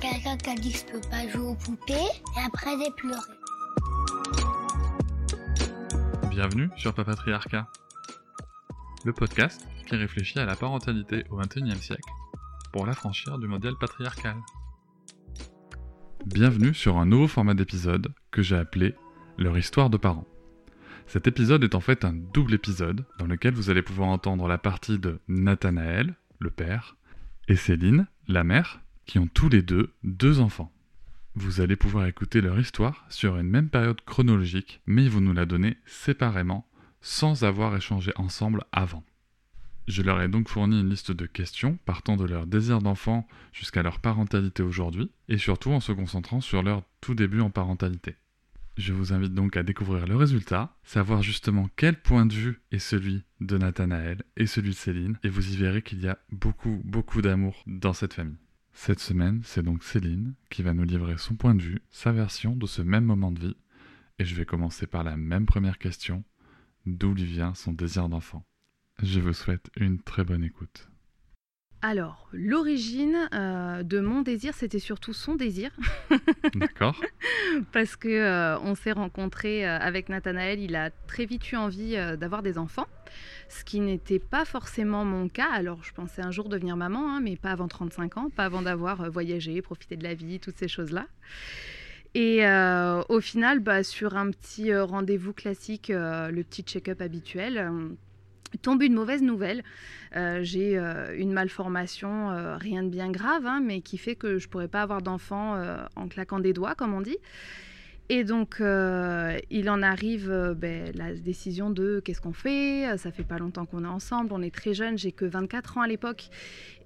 Quelqu'un qui a dit que je peux pas jouer aux poupées et après j'ai pleuré. Bienvenue sur Papatriarcat, le podcast qui réfléchit à la parentalité au XXIe siècle pour l'affranchir du modèle patriarcal. Bienvenue sur un nouveau format d'épisode que j'ai appelé Leur histoire de parents. Cet épisode est en fait un double épisode dans lequel vous allez pouvoir entendre la partie de Nathanaël, le père, et Céline, la mère, qui ont tous les deux deux enfants. Vous allez pouvoir écouter leur histoire sur une même période chronologique, mais ils vont nous la donner séparément, sans avoir échangé ensemble avant. Je leur ai donc fourni une liste de questions partant de leur désir d'enfant jusqu'à leur parentalité aujourd'hui, et surtout en se concentrant sur leur tout début en parentalité. Je vous invite donc à découvrir le résultat, savoir justement quel point de vue est celui de Nathanaël et celui de Céline, et vous y verrez qu'il y a beaucoup, beaucoup d'amour dans cette famille. Cette semaine, c'est donc Céline qui va nous livrer son point de vue, sa version de ce même moment de vie. Et je vais commencer par la même première question. D'où lui vient son désir d'enfant? Je vous souhaite une très bonne écoute. Alors, l'origine euh, de mon désir, c'était surtout son désir. D'accord. Parce que euh, on s'est rencontré euh, avec Nathanaël, il a très vite eu envie d'avoir des enfants ce qui n'était pas forcément mon cas. Alors, je pensais un jour devenir maman, hein, mais pas avant 35 ans, pas avant d'avoir voyagé, profité de la vie, toutes ces choses-là. Et au final, bah, sur un petit rendez-vous classique, le petit check-up habituel, tombe une mauvaise nouvelle. J'ai une malformation, rien de bien grave, hein, mais qui fait que je ne pourrais pas avoir d'enfant en claquant des doigts, comme on dit. Et donc, euh, il en arrive euh, ben, la décision de qu'est-ce qu'on fait? Ça fait pas longtemps qu'on est ensemble, on est très jeunes, j'ai que 24 ans à l'époque.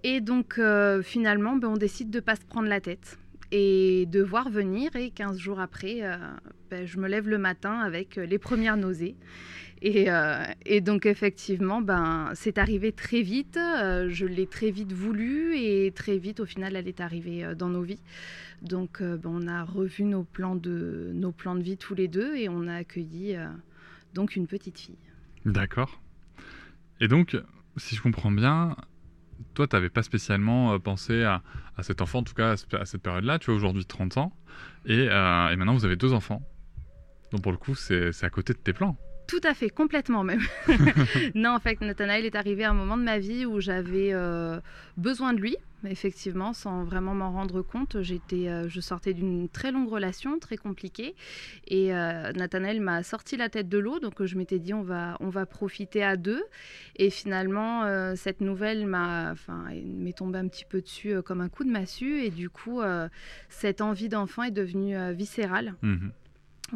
Et donc, euh, finalement, ben, on décide de pas se prendre la tête et de voir venir. Et 15 jours après, ben, je me lève le matin avec les premières nausées. Euh, et, donc effectivement, ben, c'est arrivé très vite. Euh, je l'ai très vite voulu et très vite, au final, elle est arrivée euh, dans nos vies. Donc ben, on a revu nos plans, de, nos plans de vie tous les deux et on a accueilli donc une petite fille. D'accord. Et donc, si je comprends bien, toi, tu n'avais pas spécialement pensé à, cet enfant, en tout cas à cette période-là. Tu as aujourd'hui 30 ans et, et maintenant vous avez deux enfants. Donc pour le coup, c'est à côté de tes plans. Tout à fait, complètement même. non, en fait, Nathanaël est arrivé à un moment de ma vie où j'avais euh, besoin de lui, effectivement, sans vraiment m'en rendre compte. J'étais, euh, je sortais d'une très longue relation, très compliquée, et euh, Nathanaël m'a sorti la tête de l'eau, donc je m'étais dit on va, on va profiter à deux. Et finalement, cette nouvelle m'a, enfin, m'est tombée un petit peu dessus comme un coup de massue, et du coup, cette envie d'enfant est devenue viscérale. Mmh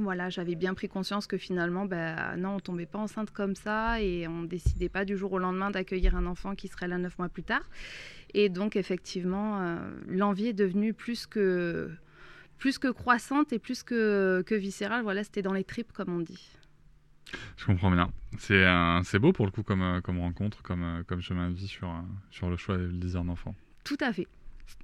voilà, j'avais bien pris conscience que finalement, ben, non, on tombait pas enceinte comme ça et on décidait pas du jour au lendemain d'accueillir un enfant qui serait là neuf mois plus tard. Et donc, effectivement, euh, l'envie est devenue plus que, plus que croissante et plus que, que viscérale. Voilà, c'était dans les tripes, comme on dit. Je comprends bien. C'est c'est beau pour le coup comme, euh, comme rencontre, comme, euh, comme chemin de vie sur, sur le choix et le désir d'enfant. Tout à fait.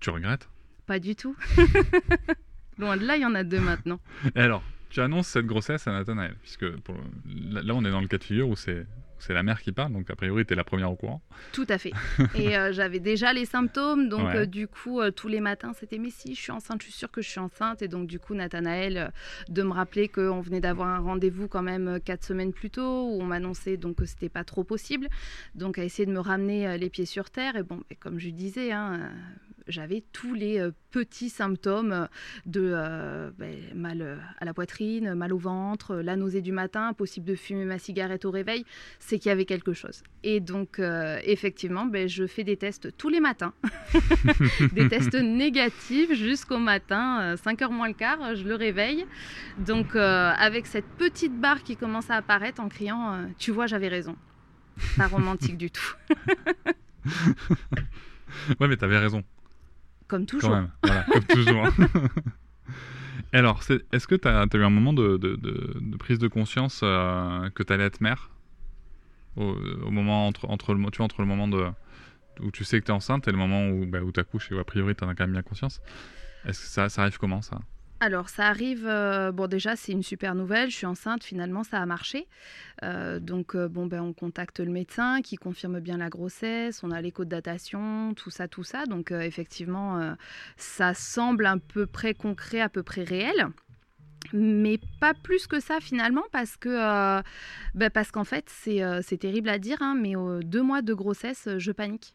Tu regrettes? Pas du tout. Loin de là, il y en a deux maintenant. Et alors, tu annonces cette grossesse à Nathanaël, puisque là, on est dans le cas de figure où c'est c'est la mère qui parle, donc a priori, tu es la première au courant. Tout à fait. Et euh, j'avais déjà les symptômes, donc euh, du coup, euh, tous les matins, c'était mais si, je suis enceinte, je suis sûre que je suis enceinte. Et donc, du coup, Nathanaël, de me rappeler qu'on venait d'avoir un rendez-vous quand même quatre semaines plus tôt, où on m'annonçait donc que c'était pas trop possible. Donc, à essayer de me ramener les pieds sur terre. Et bon, comme je disais, hein, j'avais tous les euh, petits symptômes de euh, ben, mal euh, à la poitrine, mal au ventre, la nausée du matin, possible de fumer ma cigarette au réveil, c'est qu'il y avait quelque chose. Et donc, effectivement, ben, je fais des tests tous les matins, des tests négatifs jusqu'au matin, 5h moins le quart, je le réveille. Donc, avec cette petite barre qui commence à apparaître en criant Tu vois, j'avais raison. Pas romantique du tout. ouais, mais t'avais raison. Comme toujours. Quand même, voilà, comme toujours. Alors, est-ce que tu as, eu un moment de, de- de- de prise de conscience euh, que tu allais être mère? Au, au moment entre, entre, le, tu vois, entre le moment de, où tu sais que tu es enceinte et le moment où, bah, où tu accouches et où a priori tu en as quand même bien conscience? Est-ce que ça, ça arrive comment ça? Alors, ça arrive. euh, bon, déjà, c'est une super nouvelle. Je suis enceinte. Finalement, ça a marché. Euh, donc, euh, bon, ben, on contacte le médecin qui confirme bien la grossesse. On a l'écho de datation, tout ça, tout ça. Donc, effectivement, ça semble à peu près concret, à peu près réel. Mais pas plus que ça finalement parce que euh, ben, parce qu'en fait c'est terrible à dire hein, mais deux mois de grossesse je panique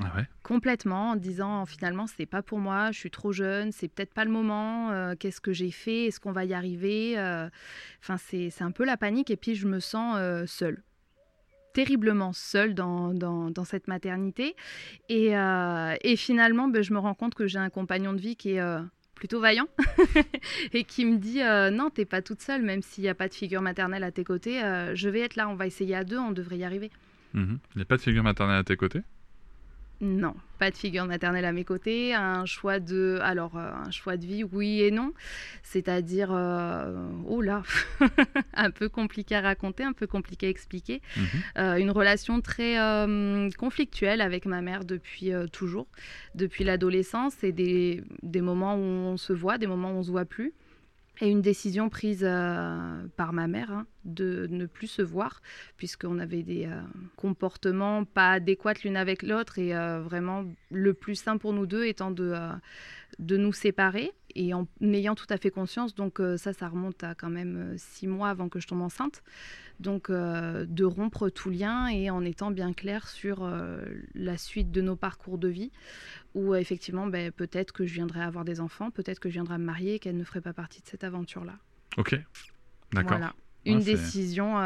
Ah ouais. complètement en disant finalement c'est pas pour moi, je suis trop jeune, c'est peut-être pas le moment, euh, qu'est-ce que j'ai fait, est-ce qu'on va y arriver euh, Enfin c'est c'est un peu la panique et puis je me sens euh, seule. Terriblement seule dans, dans, dans cette maternité et, euh, et finalement ben, je me rends compte que j'ai un compagnon de vie qui est euh, plutôt vaillant et qui me dit euh, non t'es pas toute seule même s'il n'y a pas de figure maternelle à tes côtés euh, je vais être là on va essayer à deux on devrait y arriver Mhm. Il n'y a pas de figure maternelle à tes côtés? Non, pas de figure maternelle à mes côtés. Un choix de, alors euh, un choix de vie, oui et non. C'est-à-dire, euh, oh là, un peu compliqué à raconter, un peu compliqué à expliquer. Mhm. Euh, une relation très euh, conflictuelle avec ma mère depuis toujours, depuis l'adolescence, et des, des moments où on se voit, des moments où on se voit plus. Et une décision prise euh, par ma mère hein, de ne plus se voir, puisqu'on avait des euh, comportements pas adéquats l'une avec l'autre, et euh, vraiment le plus sain pour nous deux étant de, de nous séparer, et en ayant tout à fait conscience, donc euh, ça, ça remonte à quand même euh, six mois avant que je tombe enceinte, donc euh, de rompre tout lien et en étant bien clair sur la suite de nos parcours de vie, où effectivement, ben, peut-être que je viendrai avoir des enfants, peut-être que je viendrai me marier, et qu'elle ne ferait pas partie de cette aventure-là. Ok. D'accord. Voilà. Une Ouais, décision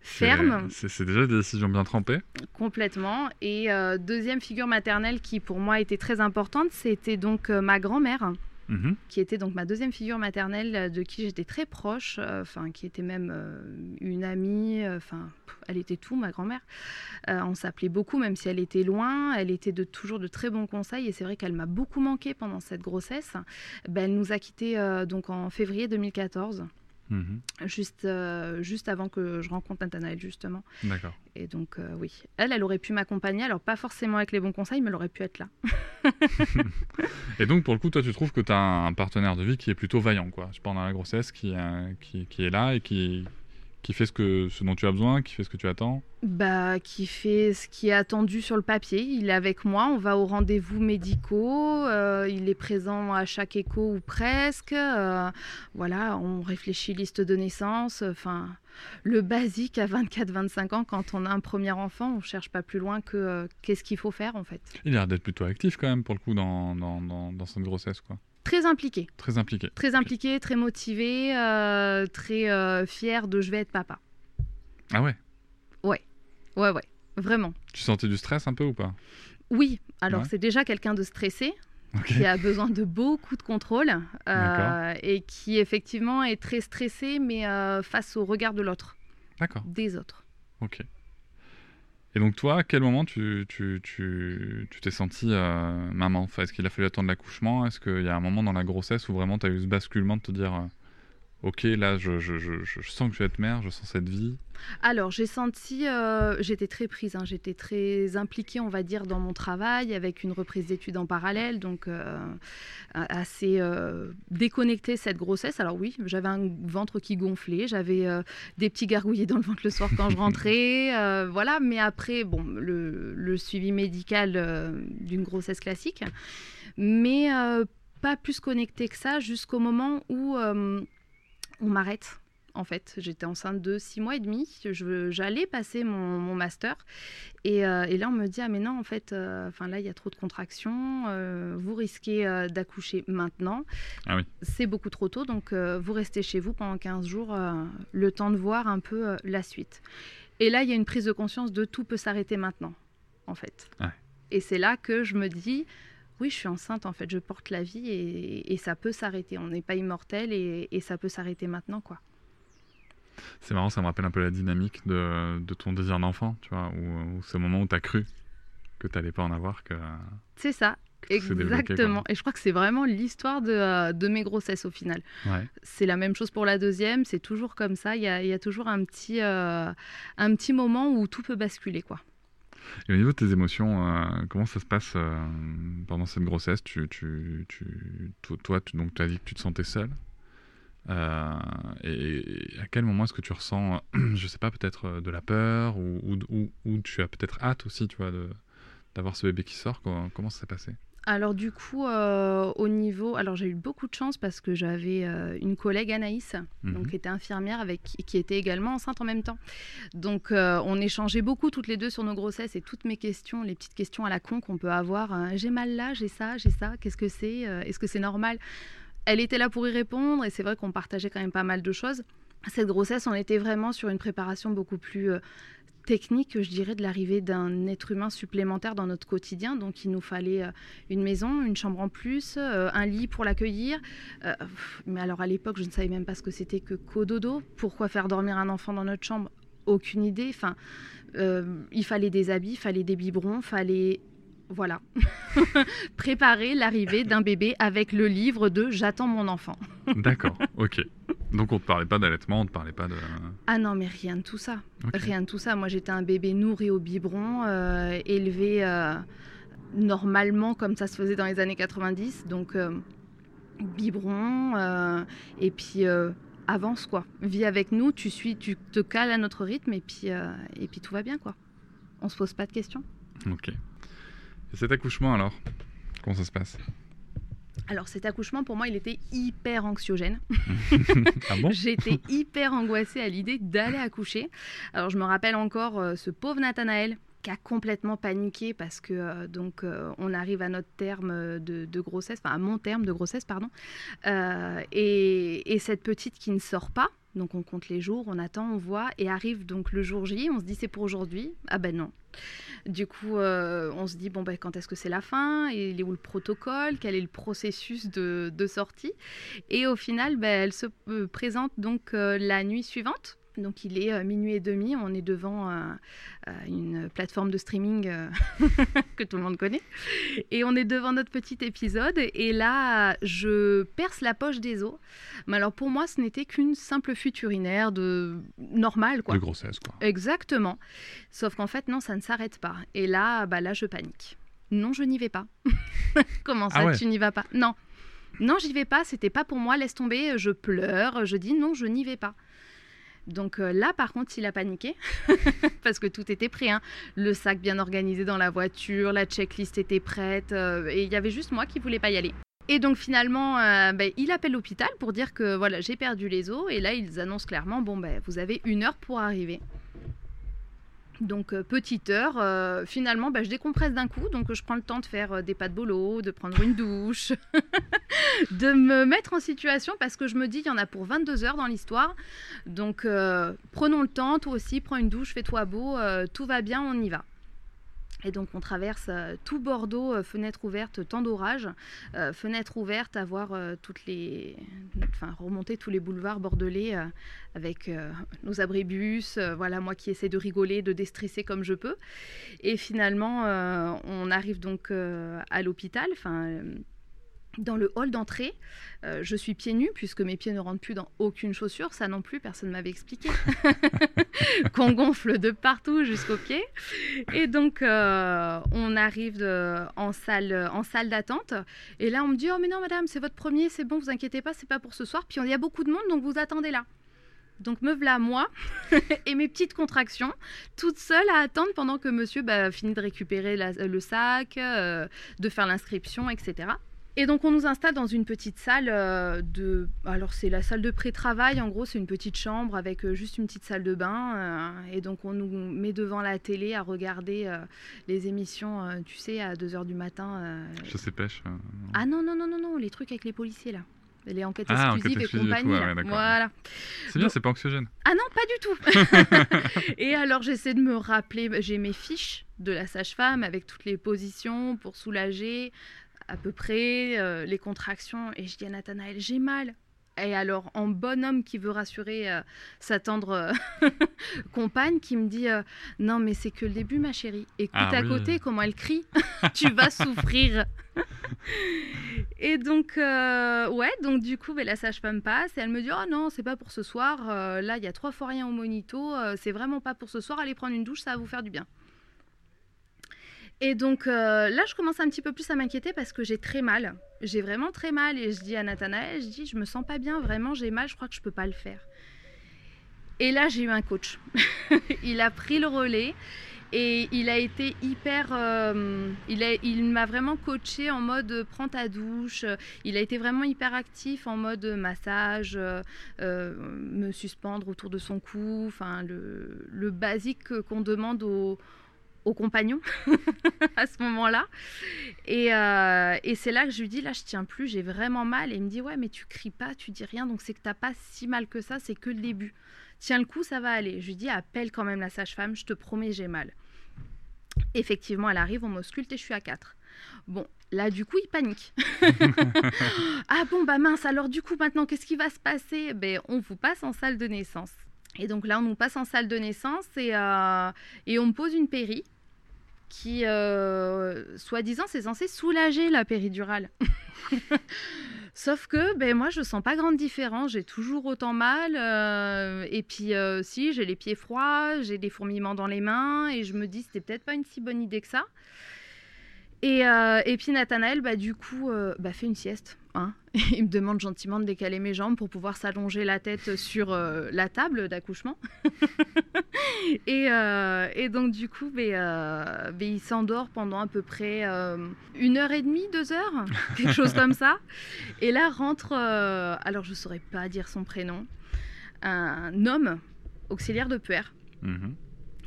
ferme, C'est c'est déjà des décisions bien trempées. complètement. Et euh, deuxième figure maternelle qui pour moi était très importante, c'était donc euh, ma grand-mère, Mhm. qui était donc ma deuxième figure maternelle, euh, de qui j'étais très proche, euh, enfin qui était même euh, une amie, enfin elle était tout, ma grand-mère. On s'appelait beaucoup, même si elle était loin. Elle était de toujours de très bons conseils, et c'est vrai qu'elle m'a beaucoup manqué pendant cette grossesse. Ben, elle nous a quittés donc en février 2014. Mhm. Juste, euh, juste avant que je rencontre Nathanaël, justement. D'accord. Et donc, euh, oui, elle, elle aurait pu m'accompagner. Alors, pas forcément avec les bons conseils, mais elle aurait pu être là. Et donc, pour le coup, toi, tu trouves que tu as un partenaire de vie qui est plutôt vaillant, quoi, pendant la grossesse, qui, euh, qui, qui est là et qui, qui fait ce, que, ce dont tu as besoin, qui fait ce que tu attends. Bah, qui fait ce qui est attendu sur le papier. Il est avec moi, on va aux rendez-vous médicaux, euh, il est présent à chaque écho ou presque. euh, voilà, on réfléchit liste de naissance. Enfin, le basique à 24-25 ans, quand on a un premier enfant, on cherche pas plus loin que euh, qu'est-ce qu'il faut faire en fait. Il a l'air d'être plutôt actif quand même, pour le coup, dans, dans, dans, dans cette grossesse, quoi. Très impliqué, Très impliqué. très impliqué, très motivé, euh, très euh, fier de je vais être papa. Ah ouais? Ouais, ouais, vraiment. Tu sentais du stress un peu ou pas? Oui, alors Ouais. c'est déjà quelqu'un de stressé, qui a besoin de beaucoup de contrôle euh, et qui effectivement est très stressé, mais face au regard de l'autre, D'accord, des autres. ok. Et donc, toi, à quel moment tu tu, tu, tu t'es sentie euh, maman? Est-ce qu'il a fallu attendre l'accouchement? Est-ce qu'il y a un moment dans la grossesse où vraiment tu as eu ce basculement de te dire euh, Ok, là, je, je, je, je sens que je vais être mère, je sens cette vie Alors j'ai senti, euh, j'étais très prise, hein, j'étais très impliquée, on va dire, dans mon travail, avec une reprise d'études en parallèle, donc euh, assez euh, déconnectée cette grossesse. Alors oui, j'avais un ventre qui gonflait, j'avais euh, des petits gargouillis dans le ventre le soir quand je rentrais, voilà. Mais après, bon, le, le suivi médical d'une grossesse classique, mais pas plus connectée que ça jusqu'au moment où on m'arrête. En fait, j'étais enceinte de six mois et demi. J'allais passer mon, mon master. Et, euh, et là, on me dit Ah, mais non, en fait, euh, là, il y a trop de contractions. euh, vous risquez d'accoucher maintenant. Ah oui. C'est beaucoup trop tôt. Donc, vous restez chez vous pendant 15 jours, le temps de voir un peu la suite. Et là, il y a une prise de conscience de tout peut s'arrêter maintenant, en fait. Et c'est là que je me dis oui, je suis enceinte, en fait, je porte la vie et, et ça peut s'arrêter. On n'est pas immortel et, et ça peut s'arrêter maintenant, quoi. C'est marrant, ça me rappelle un peu la dynamique de, de ton désir d'enfant, tu vois, où, où ce moment où tu as cru que tu n'allais pas en avoir, que... C'est ça. que. Exactement. Et je crois que c'est vraiment l'histoire de, euh, de mes grossesses au final. Ouais. C'est la même chose pour la deuxième, c'est toujours comme ça. Il y a, il y a toujours un petit, euh, un petit moment où tout peut basculer. quoi. Et au niveau de tes émotions, euh, comment ça se passe euh, pendant cette grossesse? Tu, tu, tu, to- Toi, tu, donc, as dit que tu te sentais seule. Euh, et, à quel moment est-ce que tu ressens, je sais pas, peut-être de la peur ou, tu as peut-être hâte aussi, tu vois, d'avoir ce bébé qui sort? Comment, comment ça s'est passé? Alors du coup, euh, au niveau... Alors j'ai eu beaucoup de chance parce que j'avais euh, une collègue Anaïs, Mhm. donc qui était infirmière avec qui était également enceinte en même temps. Donc euh, on échangeait beaucoup toutes les deux sur nos grossesses et toutes mes questions, les petites questions à la con qu'on peut avoir. j'ai mal là, j'ai ça, j'ai ça. Qu'est-ce que c'est Est-ce que c'est normal? Elle était là pour y répondre et c'est vrai qu'on partageait quand même pas mal de choses. Cette grossesse, on était vraiment sur une préparation beaucoup plus euh, technique, je dirais, de l'arrivée d'un être humain supplémentaire dans notre quotidien. Donc il nous fallait euh, une maison, une chambre en plus, euh, un lit pour l'accueillir. Mais alors à l'époque, je ne savais même pas ce que c'était que cododo. Pourquoi faire dormir un enfant dans notre chambre? Aucune idée. Enfin, il fallait des habits, il fallait des biberons, fallait voilà préparer l'arrivée d'un bébé avec le livre de J'attends mon enfant. D'accord, ok. Donc on te parlait pas d'allaitement, on te parlait pas de. Ah non, mais rien de tout ça. Rien de tout ça. Moi, j'étais un bébé nourri au biberon, euh, élevé euh, normalement comme ça se faisait dans les années 90. Donc, euh, biberon, et puis avance quoi. Vis avec nous, tu suis, tu te cales à notre rythme, et puis, et puis tout va bien quoi. On se pose pas de questions. Ok. Et cet accouchement alors? Comment ça se passe? Alors cet accouchement pour moi il était hyper anxiogène. Ah bon? J'étais hyper angoissée à l'idée d'aller accoucher. Alors je me rappelle encore euh, ce pauvre Nathanaël qui a complètement paniqué parce que euh, donc euh, on arrive à notre terme de, de grossesse, enfin à mon terme de grossesse pardon, Euh, et, et cette petite qui ne sort pas. Donc on compte les jours, on attend, on voit, et arrive donc le jour J, on se dit c'est pour aujourd'hui. Ah ben non. Du coup, euh, on se dit bon ben quand est-ce que c'est la fin? Il est où le protocole? Quel est le processus de, de sortie? Et au final, ben, elle se euh, présente donc euh, la nuit suivante. Donc il est euh, minuit et demi, on est devant euh, euh, une plateforme de streaming euh, que tout le monde connaît. Et on est devant notre petit épisode. Et là, je perce la poche des os. Mais alors pour moi, ce n'était qu'une simple fuite urinaire de normale, quoi. De grossesse, quoi. Exactement. Sauf qu'en fait, non, ça ne s'arrête pas. Et là, bah là, je panique. Non, je n'y vais pas. Comment ça, Ah ouais. tu n'y vas pas? Non. Non, j'y vais pas. C'était pas pour moi. Laisse tomber. Je pleure. Je dis non, je n'y vais pas. Donc euh, là, par contre, il a paniqué parce que tout était prêt. hein. Le sac bien organisé dans la voiture, la checklist était prête euh, et il y avait juste moi qui voulais pas y aller. Et donc finalement, euh, ben, il appelle l'hôpital pour dire que voilà, j'ai perdu les os. Et là, ils annoncent clairement, bon ben, vous avez une heure pour arriver. Donc euh, petite heure, euh, finalement, ben, je décompresse d'un coup, donc je prends le temps de faire euh, des pas de bolo, de prendre une douche, de me mettre en situation parce que je me dis, il y en a pour 22 heures dans l'histoire. Donc prenons le temps, toi aussi, prends une douche, fais-toi beau, tout va bien, on y va. Et donc on traverse euh, tout Bordeaux, euh, fenêtre ouverte, temps d'orage, euh, fenêtre ouverte, à voir euh, toutes les, enfin remonter tous les boulevards bordelais euh, avec nos abribus, voilà moi qui essaie de rigoler, de déstresser comme je peux. Et finalement on arrive donc à l'hôpital, enfin dans le hall d'entrée, Euh, je suis pieds nus puisque mes pieds ne rentrent plus dans aucune chaussure, ça non plus personne ne m'avait expliqué. Qu'on gonfle de partout jusqu'aux pieds. Et donc euh, on arrive en salle, en salle d'attente. Et là on me dit oh mais non madame c'est votre premier, c'est bon vous inquiétez pas c'est pas pour ce soir. Puis il y a beaucoup de monde donc vous attendez là. Donc me voilà moi et mes petites contractions, toute seule à attendre pendant que monsieur bah, finit de récupérer la- le sac, euh, de faire l'inscription, etc. Et donc on nous installe dans une petite salle euh, de... Alors c'est la salle de pré-travail, en gros c'est une petite chambre avec euh, juste une petite salle de bain. euh, et donc on nous met devant la télé à regarder les émissions, tu sais, à 2h du matin. Chasse et pêche. euh, Ah non, non, non, non, non, les trucs avec les policiers là. Les enquêtes Ah, exclusives enquêtes et compagnie. ouais, ouais, voilà. C'est bien, c'est pas anxiogène. Ah non, pas du tout. et alors j'essaie de me rappeler, j'ai mes fiches de la sage-femme avec toutes les positions pour soulager à peu près euh, les contractions. Et je dis à Nathanaël, j'ai mal. Et alors, en bon homme qui veut rassurer euh, sa tendre euh, compagne, qui me dit euh, Non, mais c'est que le début, ma chérie. Écoute Ah à oui. côté comment elle crie. tu vas souffrir. et donc, euh, ouais, donc du coup, ben, la sage-femme passe et elle me dit Oh non, c'est pas pour ce soir. Là, il y a trois fois rien au monito. C'est vraiment pas pour ce soir. Allez prendre une douche, ça va vous faire du bien. Et donc euh, là, je commence un petit peu plus à m'inquiéter parce que j'ai très mal. J'ai vraiment très mal. Et je dis à Nathanaël, je dis, je me sens pas bien, vraiment, j'ai mal, je crois que je peux pas le faire. Et là, j'ai eu un coach. il a pris le relais et il a été hyper. euh, il m'a vraiment coaché en mode euh, prends ta douche. Il a été vraiment hyper actif en mode massage, me suspendre autour de son cou, enfin le, le basique que- qu'on demande aux, aux compagnons à ce moment-là. Et, euh, et c'est là que je lui dis là je tiens plus, j'ai vraiment mal. Et il me dit ouais mais tu cries pas, tu dis rien, donc c'est que t'as pas si mal que ça, c'est que le début. Tiens le coup, ça va aller. Je lui dis appelle quand même la sage-femme, je te promets j'ai mal. Effectivement, elle arrive, on m'ausculte et je suis à 4. Bon, là du coup, il panique. ah bon, bah mince, alors du coup, maintenant, qu'est-ce qui va se passer? Ben, on vous passe en salle de naissance. Et donc là, on nous passe en salle de naissance et, euh, on me pose une péri qui, euh, soi-disant, c'est censé soulager la péridurale. Sauf que ben, moi, je sens pas grande différence. J'ai toujours autant mal. euh, et puis, si, j'ai les pieds froids, j'ai des fourmillements dans les mains. Et je me dis, c'était peut-être pas une si bonne idée que ça. Et, euh, et puis, Nathanaël, bah, du coup, euh, bah, fait une sieste. hein. Il me demande gentiment de décaler mes jambes pour pouvoir s'allonger la tête sur euh, la table d'accouchement. et, et donc, du coup, euh, ben, il s'endort pendant à peu près une heure et demie, deux heures, quelque chose comme ça. Et là rentre, alors je ne saurais pas dire son prénom, un homme auxiliaire de Mhm.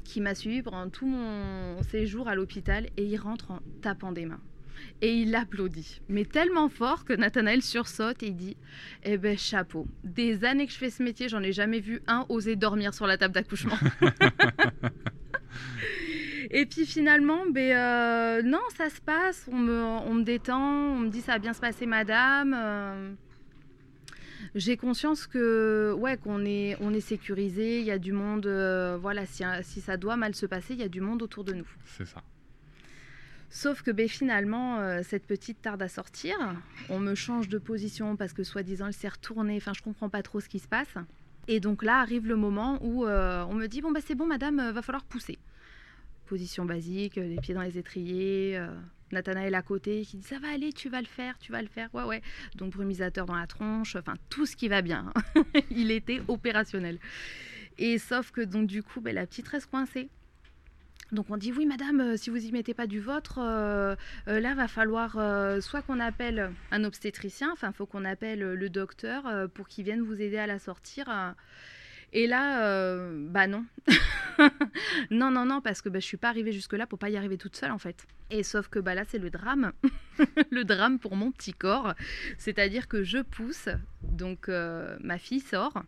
Qui m'a suivi pendant tout mon séjour à l'hôpital et il rentre en tapant des mains. Et il applaudit, mais tellement fort que Nathanaël sursaute et il dit Eh ben chapeau, des années que je fais ce métier, j'en ai jamais vu un oser dormir sur la table d'accouchement. et puis finalement, ben, euh, non, ça se passe, on me, on me détend, on me dit ça va bien se passer, madame. euh, j'ai conscience que ouais qu'on est on est sécurisé, il y a du monde, euh, voilà si, si ça doit mal se passer, il y a du monde autour de nous. C'est ça. Sauf que ben, finalement euh, cette petite tarde à sortir, on me change de position parce que soi-disant elle s'est retournée, enfin je comprends pas trop ce qui se passe. Et donc là arrive le moment où euh, on me dit bon bah c'est bon madame, euh, va falloir pousser. Position basique, euh, les pieds dans les étriers. Nathanaël à côté qui dit ça va aller, tu vas le faire, tu vas le faire. Ouais ouais. Donc brumisateur dans la tronche, enfin tout ce qui va bien. Il était opérationnel. Et sauf que donc du coup ben, la petite reste coincée. Donc on dit oui madame, euh, si vous y mettez pas du vôtre, euh, euh, là va falloir soit qu'on appelle un obstétricien, enfin faut qu'on appelle le docteur pour qu'il vienne vous aider à la sortir. Et là, euh, bah non. non, non, non, parce que bah, je suis pas arrivée jusque-là pour pas y arriver toute seule en fait. Et sauf que bah, là, c'est le drame. le drame pour mon petit corps. C'est-à-dire que je pousse, donc euh, ma fille sort.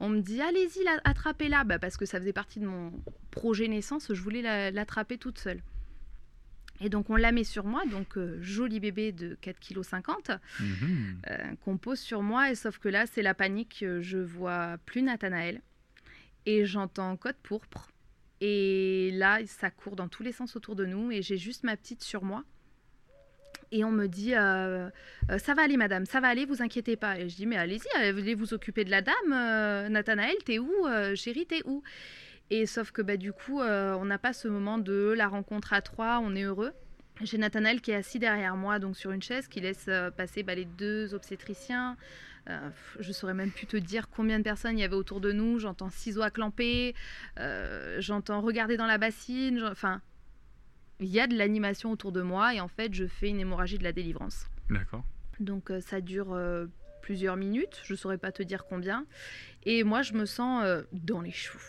On me dit, allez-y, la- attrapez-la. Bah, parce que ça faisait partie de mon projet naissance, je voulais la- l'attraper toute seule. Et donc on la met sur moi, donc euh, joli bébé de 4,50 kg euh, qu'on pose sur moi. Et sauf que là, c'est la panique. Je vois plus Nathanaël et j'entends code pourpre. Et là, ça court dans tous les sens autour de nous et j'ai juste ma petite sur moi. Et on me dit euh, Euh, ça va aller madame, ça va aller, vous inquiétez pas. Et je dis mais allez-y, allez vous occuper de la dame. euh, Nathanaël, t'es où Euh, Chérie, t'es où? Et sauf que bah, du coup, euh, on n'a pas ce moment de la rencontre à trois, on est heureux. J'ai Nathanaël qui est assis derrière moi, donc sur une chaise, qui laisse euh, passer bah, les deux obstétriciens. Euh, je saurais même plus te dire combien de personnes il y avait autour de nous. J'entends ciseaux à clamper, euh, j'entends regarder dans la bassine. Enfin, il y a de l'animation autour de moi et en fait, je fais une hémorragie de la délivrance. D'accord. Donc euh, ça dure euh, plusieurs minutes, je saurais pas te dire combien. Et moi, je me sens dans les choux,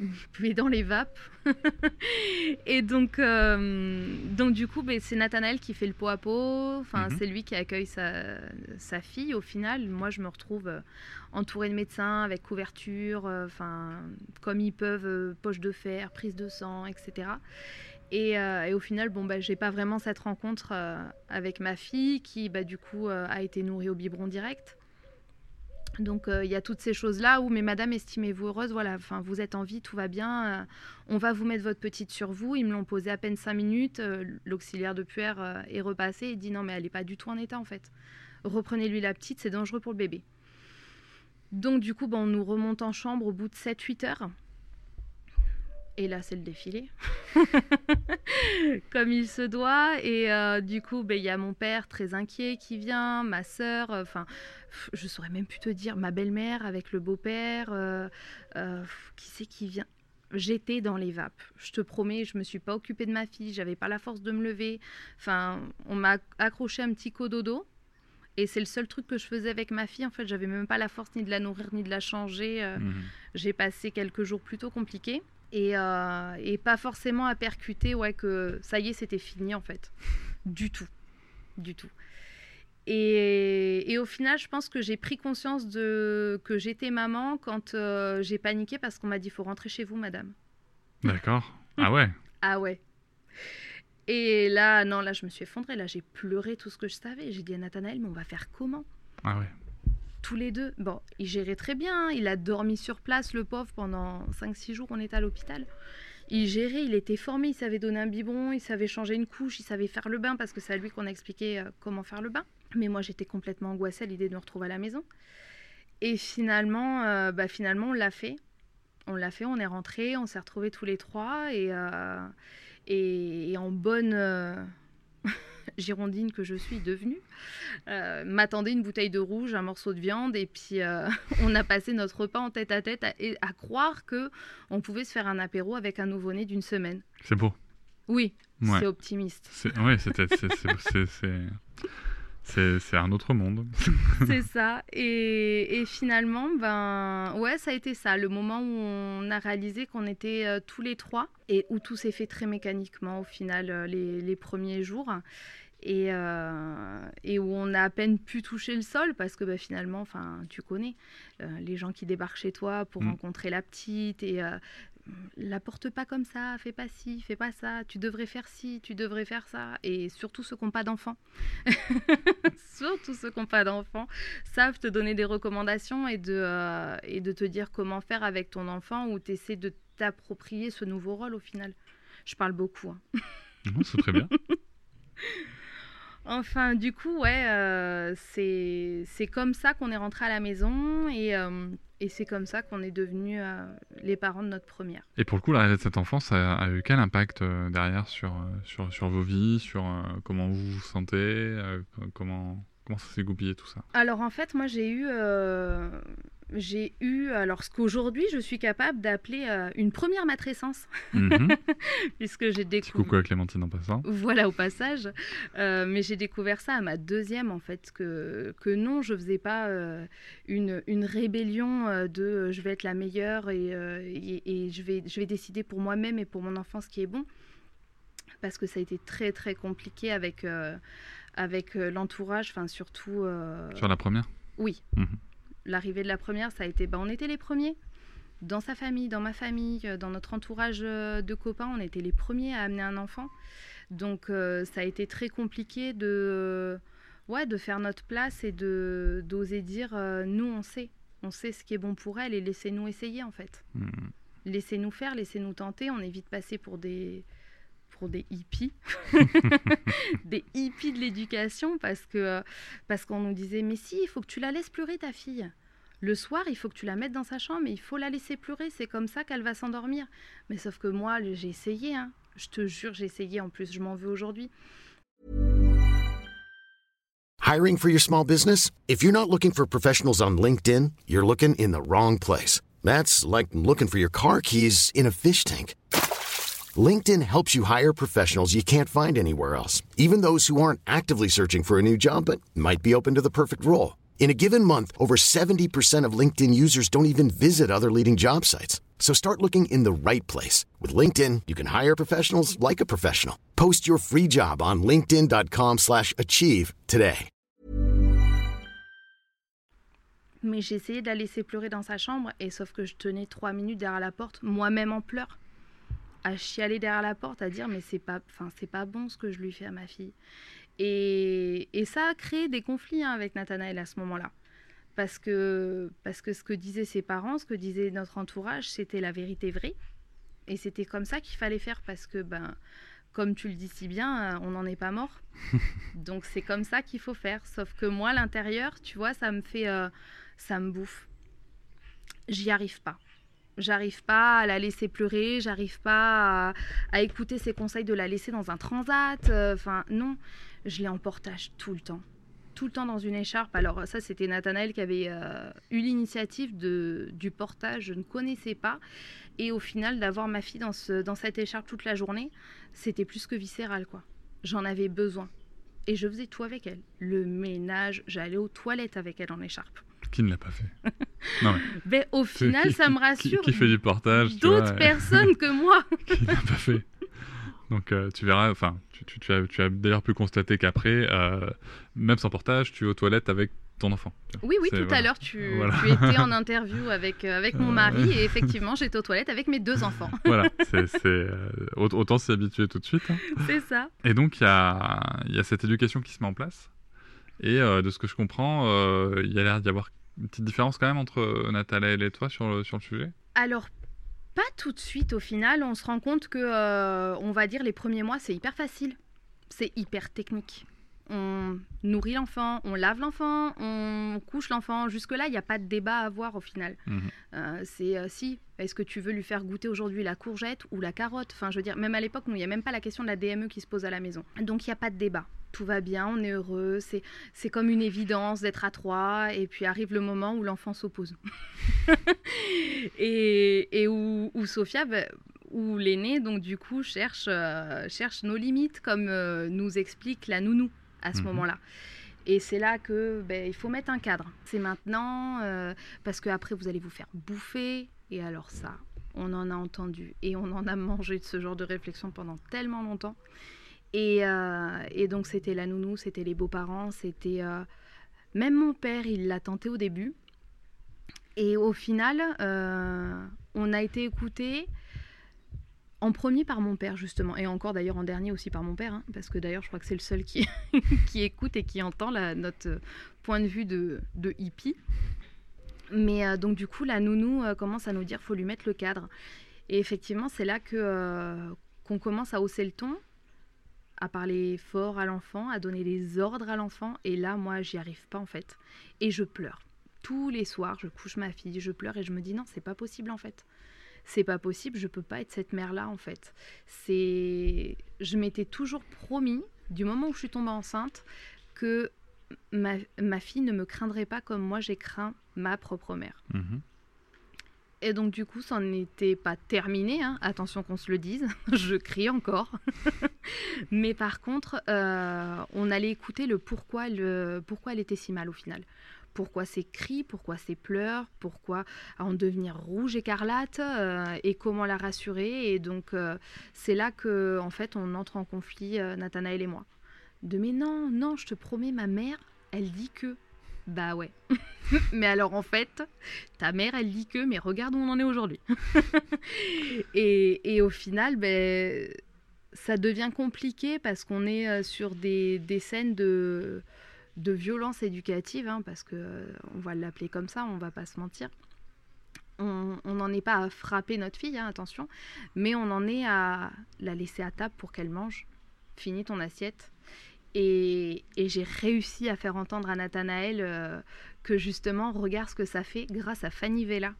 mais dans les vapes. et donc, euh, donc du coup, ben, c'est Nathanaël qui fait le pot à pot. Enfin, Mhm. c'est lui qui accueille sa, sa fille. Au final, moi, je me retrouve euh, entourée de médecins avec couverture, euh, enfin, comme ils peuvent, poche de fer, prise de sang, etc. Et, euh, et au final, bon, bah, j'ai pas vraiment cette rencontre euh, avec ma fille qui, bah, du coup, euh, a été nourrie au biberon direct. Donc euh, il y a toutes ces choses-là où, mais madame, estimez-vous heureuse, voilà, enfin, vous êtes en vie, tout va bien, euh, on va vous mettre votre petite sur vous. Ils me l'ont posé à peine cinq minutes, euh, l'auxiliaire de puère est repassé et dit non mais elle n'est pas du tout en état en fait. Reprenez-lui la petite, c'est dangereux pour le bébé. Donc du coup, ben, on nous remonte en chambre au bout de 7-8 heures. Et là, c'est le défilé, comme il se doit. Et euh, du coup, ben, il y a mon père très inquiet qui vient, ma sœur, euh, enfin, je saurais même plus te dire, ma belle-mère avec le beau-père, euh, qui c'est qui vient? J'étais dans les vapes. Je te promets, je me suis pas occupée de ma fille, j'avais pas la force de me lever. Enfin, on m'a accroché un petit cododo. Et c'est le seul truc que je faisais avec ma fille. En fait, j'avais même pas la force ni de la nourrir ni de la changer. Mmh. J'ai passé quelques jours plutôt compliqués. Euh, et, pas forcément à percuter ouais, que ça y est, c'était fini en fait. Du tout. Du tout. Et, au final, je pense que j'ai pris conscience de que j'étais maman quand euh, j'ai paniqué parce qu'on m'a dit il faut rentrer chez vous, madame. D'accord. Ah ouais. ah ouais. Et là, non, là, je me suis effondrée. Là, j'ai pleuré tout ce que je savais. J'ai dit à Nathanaël, mais on va faire comment? Ah ouais tous les deux. Bon, il gérait très bien, hein. il a dormi sur place, le pauvre, pendant 5-6 jours, on était à l'hôpital. Il gérait, il était formé, il savait donner un biberon, il savait changer une couche, il savait faire le bain, parce que c'est à lui qu'on a expliqué euh, comment faire le bain. Mais moi, j'étais complètement angoissée à l'idée de me retrouver à la maison. Et finalement, euh, bah, finalement on l'a fait. On l'a fait, on est rentré, on s'est retrouvés tous les trois, et, euh, et, en bonne girondine que je suis devenue, euh, m'attendait une bouteille de rouge, un morceau de viande, et puis euh, on a passé notre repas en tête à tête à, à, croire que on pouvait se faire un apéro avec un nouveau-né d'une semaine. C'est beau. Oui, c'est optimiste. Oui, c'est un autre monde. c'est ça. Et, et, finalement, ben, ouais, ça a été ça. Le moment où on a réalisé qu'on était euh, tous les trois et où tout s'est fait très mécaniquement au final les, les, premiers jours et, euh, et, où on a à peine pu toucher le sol parce que bah, finalement, enfin, tu connais euh, les gens qui débarquent chez toi pour mm. rencontrer la petite et euh, la porte pas comme ça, fais pas ci, fais pas ça, tu devrais faire ci, tu devrais faire ça et surtout ceux qui n'ont pas d'enfants, surtout ceux qui n'ont pas d'enfants savent te donner des recommandations et de, et de te dire comment faire avec ton enfant ou tu essaies de t'approprier ce nouveau rôle au final. Je parle beaucoup. Hein. C'est très bien. Enfin, du coup, ouais, euh, c'est comme ça qu'on est rentré à la maison et, euh, et c'est comme ça qu'on est devenus euh, les parents de notre première. Et pour le coup, de cette enfance a, a, eu quel impact derrière sur, sur, sur, vos vies, sur comment vous vous sentez, comment, comment ça s'est goupillé tout ça Alors en fait, moi j'ai eu j'ai eu, alors ce qu'aujourd'hui je suis capable d'appeler euh, une première matrescence, mhm. puisque j'ai découvert. coucou à Clémentine en passant. Voilà au passage, euh, mais j'ai découvert ça à ma deuxième en fait, que, que non, je faisais pas euh, une, une, rébellion de je vais être la meilleure et, et, je, vais, je vais décider pour moi-même et pour mon enfant ce qui est bon, parce que ça a été très très compliqué avec, avec l'entourage, enfin surtout. Sur la première? Oui. Mhm l'arrivée de la première, ça a été, bah, on était les premiers. Dans sa famille, dans ma famille, euh, dans notre entourage euh, de copains, on était les premiers à amener un enfant. Donc euh, ça a été très compliqué de, ouais, de faire notre place et de d'oser dire, nous on sait, on sait ce qui est bon pour elle et laissez-nous essayer en fait. Hmm. Laissez-nous faire, laissez-nous tenter. On évite de passer pour des, des hippies, des hippies de l'éducation, parce que parce qu'on nous disait mais si, il faut que tu la laisses pleurer ta fille. Le soir, il faut que tu la mettes dans sa chambre, mais il faut la laisser pleurer, c'est comme ça qu'elle va s'endormir. Mais sauf que moi, j'ai essayé, hein. je te jure, j'ai essayé, en plus, je m'en veux aujourd'hui. Hiring for your small business? If you're not looking for professionals on LinkedIn, you're looking in the wrong place. That's like looking for your car keys in a fish tank. LinkedIn helps you hire professionals you can't find anywhere else, even those who aren't actively searching for a new job but might be open to the perfect role. In a given month, over 70% of LinkedIn users don't even visit other leading job sites. So start looking in the right place. With LinkedIn, you can hire professionals like a professional. Post your free job on linkedin.com slash achieve today. Mais essayé de la laisser pleurer dans sa chambre, et sauf que je tenais trois minutes derrière la porte, moi-même en pleurs. À chialer derrière la porte, à dire mais c'est pas, enfin c'est pas bon ce que je lui fais à ma fille. Et, et ça a créé des conflits hein, avec Nathanaël à ce moment-là. parce que, parce que ce que disaient ses parents, ce que disait notre entourage, c'était la vérité vraie. Et c'était comme ça qu'il fallait faire parce que, ben, comme tu le dis si bien, euh, on n'en est pas mort. Donc c'est comme ça qu'il faut faire. Sauf que moi, l'intérieur, tu vois, ça me fait, euh, ça me bouffe. J'y arrive pas. J'arrive pas à la laisser pleurer, j'arrive pas à, écouter ses conseils de la laisser dans un transat. euh, Enfin, non, je l'ai en portage tout le temps. Tout le temps dans une écharpe. Alors, ça, c'était Nathanaël qui avait euh, eu l'initiative du portage, je ne connaissais pas. Et au final, d'avoir ma fille dans, ce, dans cette écharpe toute la journée, c'était plus que viscéral, quoi. J'en avais besoin. Et je faisais tout avec elle. Le ménage, j'allais aux toilettes avec elle en écharpe. Qui ne l'a pas fait Non, mais Mais au final, qui- ça me rassure. Qui, qui fait du portage D'autres personnes que moi. qui n'a pas fait. Donc euh, tu verras, enfin, tu, tu- tu as, tu as d'ailleurs pu constater qu'après, euh, même sans portage, tu es aux toilettes avec ton enfant. Oui, oui, tout à l'heure, tu, Voilà. tu étais en interview avec, euh, avec mon mari et effectivement, j'étais aux toilettes avec mes deux enfants. Voilà, c'est, c'est, euh, aut- autant s'y habituer tout de suite. hein. C'est ça. Et donc il y a, il y a cette éducation qui se met en place. Et euh, de ce que je comprends, il y a l'air d'y avoir une petite différence quand même entre Nathalie et toi sur le, sur le sujet? Alors, pas tout de suite au final. On se rend compte que, euh, on va dire, les premiers mois, c'est hyper facile. C'est hyper technique. On nourrit l'enfant, on lave l'enfant, on couche l'enfant. Jusque-là, il n'y a pas de débat à avoir au final. Mhm. Euh, c'est euh, si, est-ce que tu veux lui faire goûter aujourd'hui la courgette ou la carotte? Enfin, je veux dire, même à l'époque, il n'y a même pas la question de la DME qui se pose à la maison. Donc, il n'y a pas de débat. Tout va bien, on est heureux, c'est, c'est comme une évidence d'être à trois, et puis arrive le moment où l'enfant s'oppose. et, et où, où Sophia, bah, où l'aîné, donc du coup, cherche, euh, cherche nos limites, comme euh, nous explique la nounou à ce Mhm. moment-là. Et c'est là que ben, il faut mettre un cadre. C'est maintenant, euh, parce qu'après vous allez vous faire bouffer. Et alors ça, on en a entendu et on en a mangé de ce genre de réflexion pendant tellement longtemps. Et, euh, et donc c'était la nounou, c'était les beaux-parents, c'était euh, même mon père, il l'a tenté au début. Et au final, euh, on a été écouté en premier par mon père justement, et encore d'ailleurs en dernier aussi par mon père, hein, parce que d'ailleurs je crois que c'est le seul qui, écoute et qui entend notre point de vue de, de hippie. Mais donc du coup, la nounou commence à nous dire faut lui mettre le cadre. Et effectivement, c'est là que qu'on commence à hausser le ton, à parler fort à l'enfant, à donner des ordres à l'enfant. Et là, moi, j'y arrive pas en fait. Et je pleure. Tous les soirs, je couche ma fille, je pleure et je me dis non, c'est pas possible en fait. C'est pas possible, je peux pas être cette mère-là en fait. C'est, je m'étais toujours promis, du moment où je suis tombée enceinte, que ma, ma fille ne me craindrait pas comme moi j'ai craint ma propre mère. Mhm. Et donc du coup, ça n'était pas terminé, hein. attention qu'on se le dise, je crie encore. Mais par contre, euh, on allait écouter le pourquoi, le pourquoi elle était si mal au final. Pourquoi ces cris, pourquoi ces pleurs, pourquoi en devenir rouge écarlate euh, et comment la rassurer. Et donc euh, c'est là que en fait on entre en conflit, Nathanaël et moi. De mais non, non, je te promets, ma mère, elle dit que. Bah ouais. mais alors en fait, ta mère, elle dit que, mais regarde où on en est aujourd'hui. et, et au final, ben, ça devient compliqué parce qu'on est euh, sur des, scènes de, de violence éducative, hein, parce que euh, on va l'appeler comme ça, on va pas se mentir. On on n'en est pas à frapper notre fille, hein, attention, mais on en est à la laisser à table pour qu'elle mange. Finis ton assiette. Et, j'ai réussi à faire entendre à Nathanaël euh, que justement, regarde ce que ça fait grâce à Fanny Vella,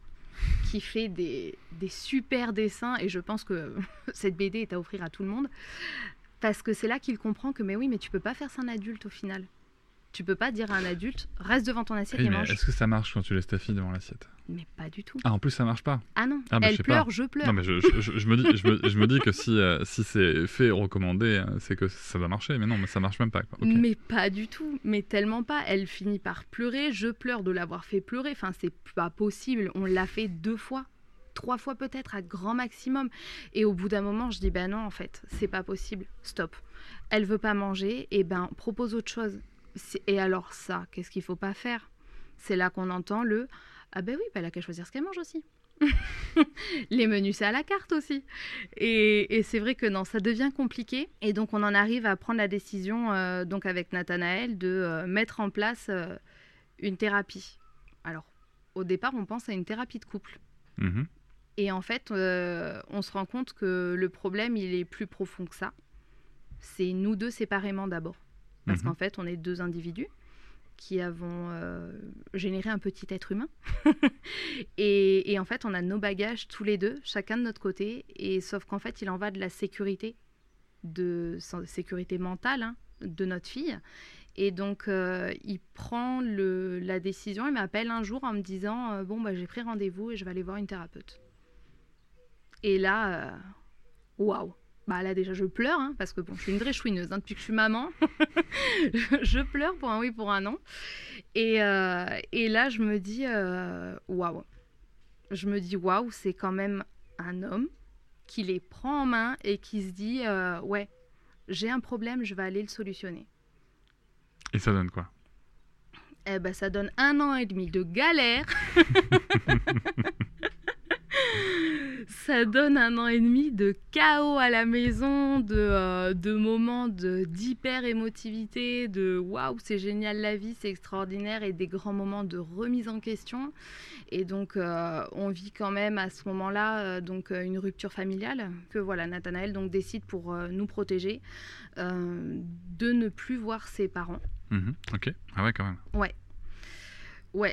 qui fait des, des super dessins. Et je pense que cette BD est à offrir à tout le monde. Parce que c'est là qu'il comprend que, mais oui, mais tu peux pas faire ça un adulte au final. Tu peux pas dire à un adulte, reste devant ton assiette Oui, et mais mange. est-ce que ça marche quand tu laisses ta fille devant l'assiette? Mais pas du tout. Ah, en plus, ça marche pas. Ah non, Ah, bah, je elle sais pleure, pas. je pleure. Non, mais je, je- je- je me dis, je, me, je me dis que si, euh, si c'est fait et recommandé, euh, c'est que ça va marcher. Mais non, mais ça marche même pas. Quoi. Mais pas du tout, mais tellement pas. Elle finit par pleurer, je pleure de l'avoir fait pleurer. Enfin, c'est pas possible. On l'a fait deux fois, trois fois peut-être, à grand maximum. Et au bout d'un moment, je dis, ben non, en fait, c'est pas possible. Stop. Elle veut pas manger, et ben propose autre chose. Et alors ça, qu'est-ce qu'il faut pas faire? C'est là qu'on entend le, ah ben oui, ben elle a qu'à choisir ce qu'elle mange aussi. Les menus, c'est à la carte aussi. Et, et c'est vrai que non, ça devient compliqué. Et donc, on en arrive à prendre la décision, euh, donc avec Nathanaël, de euh, mettre en place euh, une thérapie. alors au départ, on pense à une thérapie de couple. Mhm. Et en fait, on se rend compte que le problème, il est plus profond que ça. C'est nous deux séparément d'abord. Parce Mhm. qu'en fait, on est deux individus qui avons euh, généré un petit être humain. et, et en fait, on a nos bagages tous les deux, chacun de notre côté. Et sauf qu'en fait, il en va de la sécurité, de sécurité mentale hein, de notre fille. Et donc, euh, il prend le, la décision, il m'appelle un jour en me disant euh, Bon, bah, j'ai pris rendez-vous et je vais aller voir une thérapeute. Et là, waouh! Bah là déjà je pleure hein, parce que bon je suis une vraie chouineuse hein, depuis que je suis maman. Je, je pleure pour un oui pour un non. Et, euh, et là je me dis euh, waouh. Je me dis waouh c'est quand même un homme qui les prend en main et qui se dit euh, ouais j'ai un problème je vais aller le solutionner. Et ça donne quoi? Eh ben, ça donne un an et demi de galère. ça donne un an et demi de chaos à la maison, de, euh, de moments de- d'hyper émotivité, de waouh, c'est génial la vie, c'est extraordinaire, et des grands moments de remise en question. Et donc, euh, on vit quand même à ce moment-là euh, donc euh, une rupture familiale que voilà, Nathanaël donc décide pour nous protéger de ne plus voir ses parents. Mhm. Ok. Ah ouais, quand même. Ouais,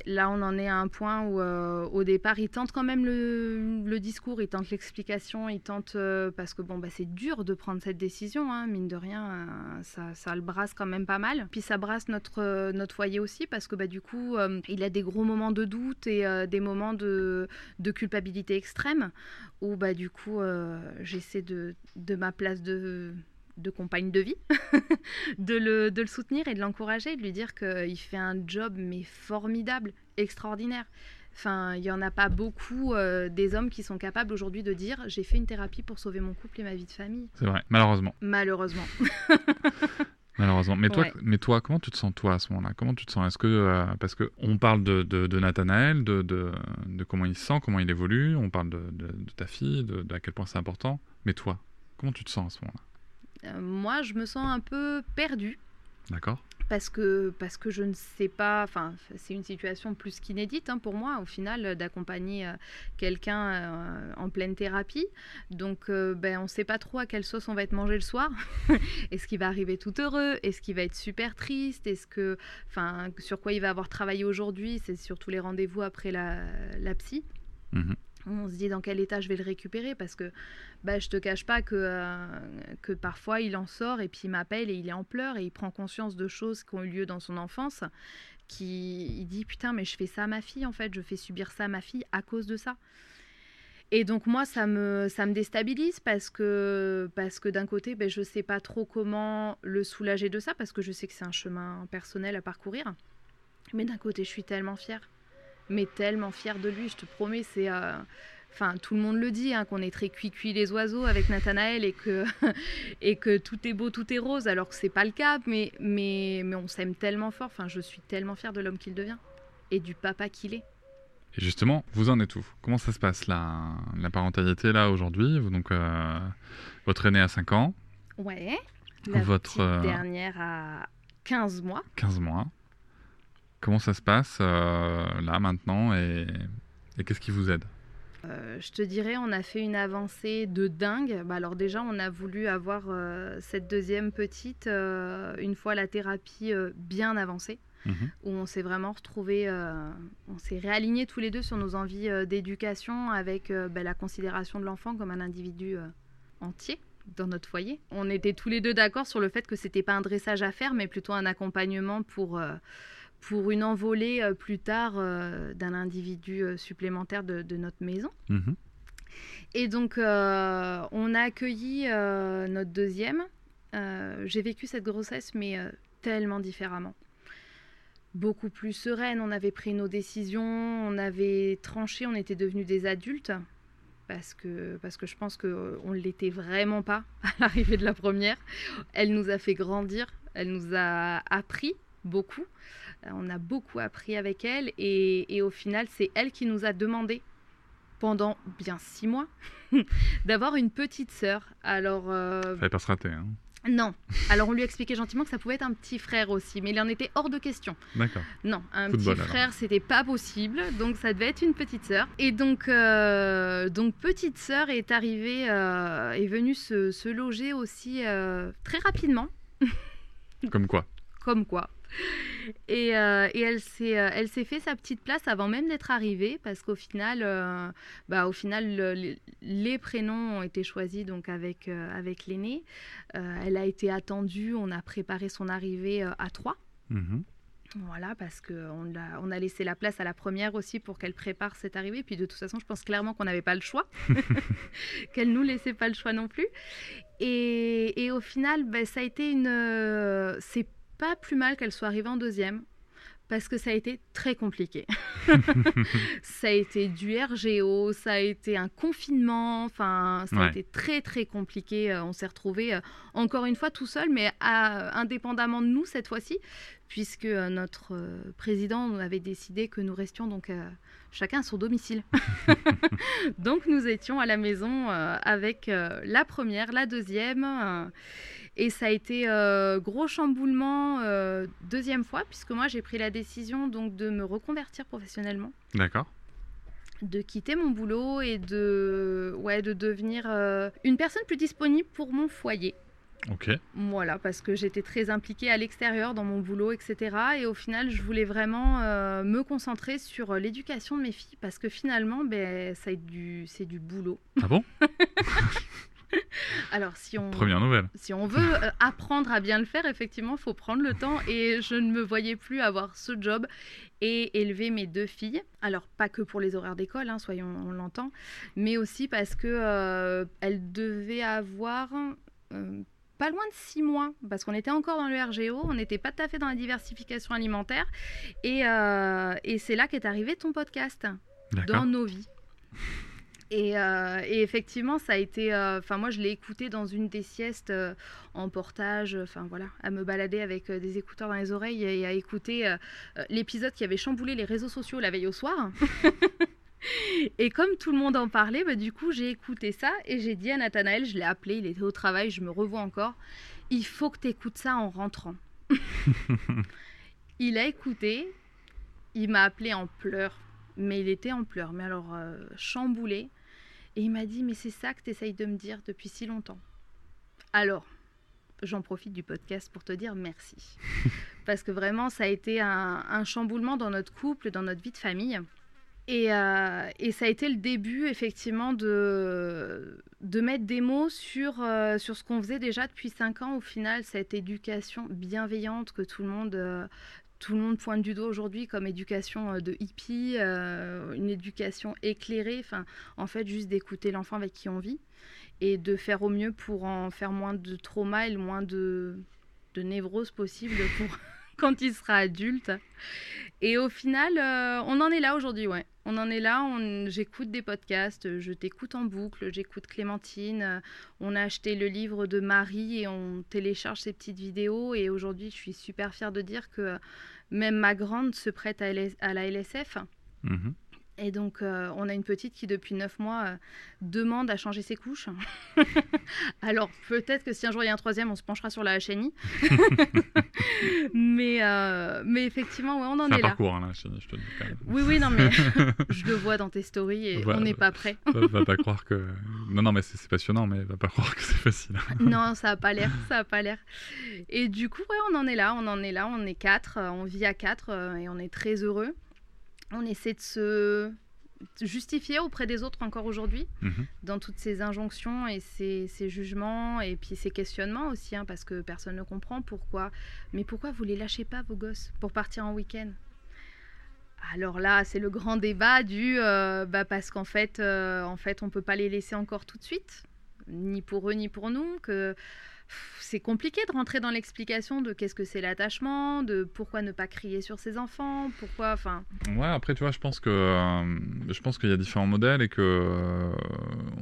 là on en est à un point où euh, au départ il tente quand même le, discours, il tente l'explication, il tente euh, parce que bon bah c'est dur de prendre cette décision, hein, mine de rien, euh, ça, le brasse quand même pas mal. Puis ça brasse notre foyer aussi parce que bah du coup il a des gros moments de doute et des moments de, culpabilité extrême où bah du coup j'essaie de ma place de de compagne de vie, de, le, de le soutenir et de l'encourager, de lui dire qu'il fait un job mais formidable, extraordinaire. Enfin, il n'y en a pas beaucoup euh, des hommes qui sont capables aujourd'hui de dire j'ai fait une thérapie pour sauver mon couple et ma vie de famille. C'est vrai. Malheureusement. Malheureusement. Malheureusement. Mais toi, Ouais. mais toi, comment tu te sens toi à ce moment-là? Comment tu te sens? Est-ce que euh, parce que on parle de, de, de Nathanaël, de, de, de comment il se sent, comment il évolue, on parle de, ta fille, de, à quel point c'est important. Mais toi, comment tu te sens à ce moment-là? Euh, moi, je me sens un peu perdue D'accord. parce que, parce que je ne sais pas, enfin, c'est une situation plus qu'inédite hein, pour moi, au final, euh, d'accompagner euh, quelqu'un euh, en pleine thérapie. Donc, euh, ben, on ne sait pas trop à quelle sauce on va être mangé le soir. Est-ce qu'il va arriver tout heureux? Est-ce qu'il va être super triste? Est-ce que, enfin, sur quoi il va avoir travaillé aujourd'hui? C'est surtout les rendez-vous après la, la psy. Mhm. On se dit dans quel état je vais le récupérer parce que bah, je te cache pas que, euh, que parfois il en sort et puis il m'appelle et il est en pleurs et il prend conscience de choses qui ont eu lieu dans son enfance. Qui, il dit putain mais je fais ça à ma fille en fait, je fais subir ça à ma fille à cause de ça. Et donc moi ça me, ça me déstabilise parce que, parce que d'un côté ben, je sais pas trop comment le soulager de ça parce que je sais que c'est un chemin personnel à parcourir. Mais d'un côté je suis tellement fière mais tellement fière de lui, je te promets, c'est... euh, Enfin, tout le monde le dit, hein, qu'on est très cuit-cuit les oiseaux avec Nathanaël et que, et que tout est beau, tout est rose, alors que c'est pas le cas, mais, mais, mais on s'aime tellement fort. Enfin, je suis tellement fière de l'homme qu'il devient et du papa qu'il est. Et justement, vous en êtes où? Comment ça se passe la, la parentalité là aujourd'hui? Donc, euh, votre aîné a 5 ans, Ouais. La Votre, euh, dernière à 15 mois. 15 mois. Comment ça se passe euh, là maintenant et, et qu'est-ce qui vous aide Euh, je te dirais, on a fait une avancée de dingue. Bah, alors déjà, on a voulu avoir euh, cette deuxième petite euh, une fois la thérapie bien avancée. Mhm. où on s'est vraiment retrouvés, euh, on s'est réalignés tous les deux sur nos envies d'éducation avec bah, la considération de l'enfant comme un individu entier dans notre foyer. On était tous les deux d'accord sur le fait que c'était pas un dressage à faire, mais plutôt un accompagnement pour, pour une envolée euh, plus tard euh, d'un individu euh, supplémentaire de, de notre maison. Mhm. Et donc, on a accueilli notre deuxième. J'ai vécu cette grossesse, mais tellement différemment. Beaucoup plus sereine, on avait pris nos décisions, on avait tranché, on était devenus des adultes. Parce que, parce que je pense qu'on ne l'était vraiment pas à l'arrivée de la première. Elle nous a fait grandir, elle nous a appris beaucoup. On a beaucoup appris avec elle et, et au final, c'est elle qui nous a demandé pendant bien six mois d'avoir une petite sœur. Alors, euh, Fallait pas se rater. Hein. Non. Alors on lui expliquait gentiment que ça pouvait être un petit frère aussi, mais il en était hors de question. D'accord. Non, un Football, petit frère, c'était pas possible, donc ça devait être une petite sœur. Et donc, euh, donc petite sœur est arrivée, euh, est venue se, se loger aussi euh, très rapidement, Comme quoi? Comme quoi. Et, euh, et elle s'est, euh, elle s'est fait sa petite place avant même d'être arrivée, parce qu'au final, euh, bah, au final, le- les, prénoms ont été choisis donc avec euh, avec l'aîné. Euh, elle a été attendue, on a préparé son arrivée à trois. Mhm. Voilà, parce qu'on a, on a laissé la place à la première aussi pour qu'elle prépare cette arrivée. Puis de toute façon, je pense clairement qu'on n'avait pas le choix, qu'elle nous laissait pas le choix non plus. Et, et au final, ben, ça a été une. euh, C'est pas plus mal qu'elle soit arrivée en deuxième. Parce que ça a été très compliqué. ça a été du RGO, ça a été un confinement, enfin, ça a été très très compliqué. Euh, On s'est retrouvés euh, encore une fois tout seul, mais à- indépendamment de nous cette fois-ci, puisque euh, notre euh, président avait décidé que nous restions donc euh, chacun à son domicile. donc nous étions à la maison euh, avec euh, la première, la deuxième. Et ça a été euh, gros chamboulement euh, deuxième fois, puisque moi j'ai pris la décision donc de me reconvertir professionnellement D'accord. de quitter mon boulot et de, ouais, de devenir euh, une personne plus disponible pour mon foyer. Ok. Voilà, parce que j'étais très impliquée à l'extérieur dans mon boulot, etc. Et au final, je voulais vraiment me concentrer sur l'éducation de mes filles, parce que finalement, ben, du, c'est du boulot. Ah bon? Alors, si on, Première nouvelle. si on veut euh, apprendre à bien le faire, effectivement, il faut prendre le temps. Et je ne me voyais plus avoir ce job et élever mes deux filles. Alors, pas que pour les horaires d'école, hein, soyons, on l'entend, mais aussi parce que euh, elles devaient avoir euh, pas loin de six mois, parce qu'on était encore dans le RGO, on n'était pas tout à fait dans la diversification alimentaire. Et, euh, et c'est là qu'est arrivé ton podcast dans nos vies. Et, euh, et effectivement, ça a été. euh, Enfin, moi, je l'ai écouté dans une des siestes euh, en portage. Enfin, voilà, à me balader avec des écouteurs dans les oreilles et à écouter l'épisode qui avait chamboulé les réseaux sociaux la veille au soir. et comme tout le monde en parlait, bah, du coup, j'ai écouté ça et j'ai dit à Nathanaël, je l'ai appelé, il était au travail, je me revois encore. Il faut que tu écoutes ça en rentrant. il a écouté, il m'a appelé en pleurs, mais il était en pleurs, mais alors chamboulé. Et il m'a dit, mais c'est ça que tu essayes de me dire depuis si longtemps. Alors, j'en profite du podcast pour te dire merci. Parce que vraiment, ça a été un, un chamboulement dans notre couple, dans notre vie de famille. Et, euh, et ça a été le début, effectivement, de, de mettre des mots sur, euh, sur ce qu'on faisait déjà depuis cinq ans. Au final, cette éducation bienveillante que tout le monde, euh, tout le monde pointe du doigt aujourd'hui comme éducation euh, de hippie, euh, une éducation éclairée. Enfin, en fait, juste d'écouter l'enfant avec qui on vit et de faire au mieux pour en faire moins de trauma et le moins de, de névrose possible pour quand il sera adulte. Et au final, euh, on en est là aujourd'hui, ouais. On en est là, j'écoute des podcasts, je t'écoute en boucle, j'écoute Clémentine, euh, on a acheté le livre de Marie et on télécharge ses petites vidéos et aujourd'hui je suis super fière de dire que euh, même ma grande se prête à la LSF. Mhm. Et donc, euh, on a une petite qui, depuis 9 mois, euh, demande à changer ses couches. Alors, peut-être que si un jour il y a un troisième, on se penchera sur la HNI. mais, euh, mais effectivement, ouais, on en C'est un est là. parcours, hein, je te je te dis quand même. Oui, oui, non, mais je le vois dans tes stories et on n'est pas prêt. va, va pas croire que. Non, non, mais c'est passionnant, mais va pas croire que c'est facile. non, ça a pas l'air, ça a pas l'air. Et du coup, ouais, on en est là, on en est là, on est quatre, on vit à quatre et on est très heureux. On essaie de se justifier auprès des autres encore aujourd'hui Mhm. dans toutes ces injonctions et ces, ces jugements et puis ces questionnements aussi, hein, parce que personne ne comprend pourquoi. Mais pourquoi vous les lâchez pas vos gosses pour partir en week-end? Alors là, c'est le grand débat du euh, bah parce qu'en fait, euh, en fait, on peut pas les laisser encore tout de suite, ni pour eux ni pour nous. Que c'est compliqué de rentrer dans l'explication de qu'est-ce que c'est l'attachement, de pourquoi ne pas crier sur ses enfants, pourquoi, enfin, Ouais, après, tu vois, je pense que euh, je pense qu'il y a différents modèles et que euh,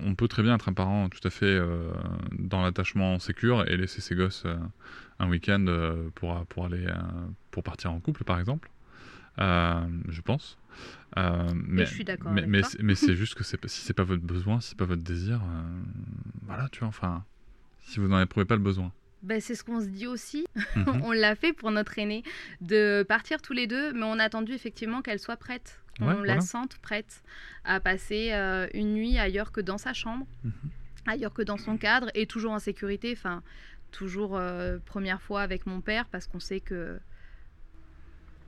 on peut très bien être un parent tout à fait euh, dans l'attachement sécure et laisser ses gosses un week-end pour pour aller pour partir en couple, par exemple. Je pense. Mais je suis d'accord Mais, mais mais c'est juste que si c'est pas votre besoin, si c'est pas votre désir, voilà, tu vois. Enfin, si vous n'en éprouvez pas le besoin. Ben, c'est ce qu'on se dit aussi. Mhm. on l'a fait pour notre aînée, de partir tous les deux, mais on a attendu effectivement qu'elle soit prête, qu'on Ouais, la voilà. sente prête à passer euh, une nuit ailleurs que dans sa chambre, Mhm. ailleurs que dans son cadre, et toujours en sécurité, enfin, toujours euh, première fois avec mon père, parce qu'on sait que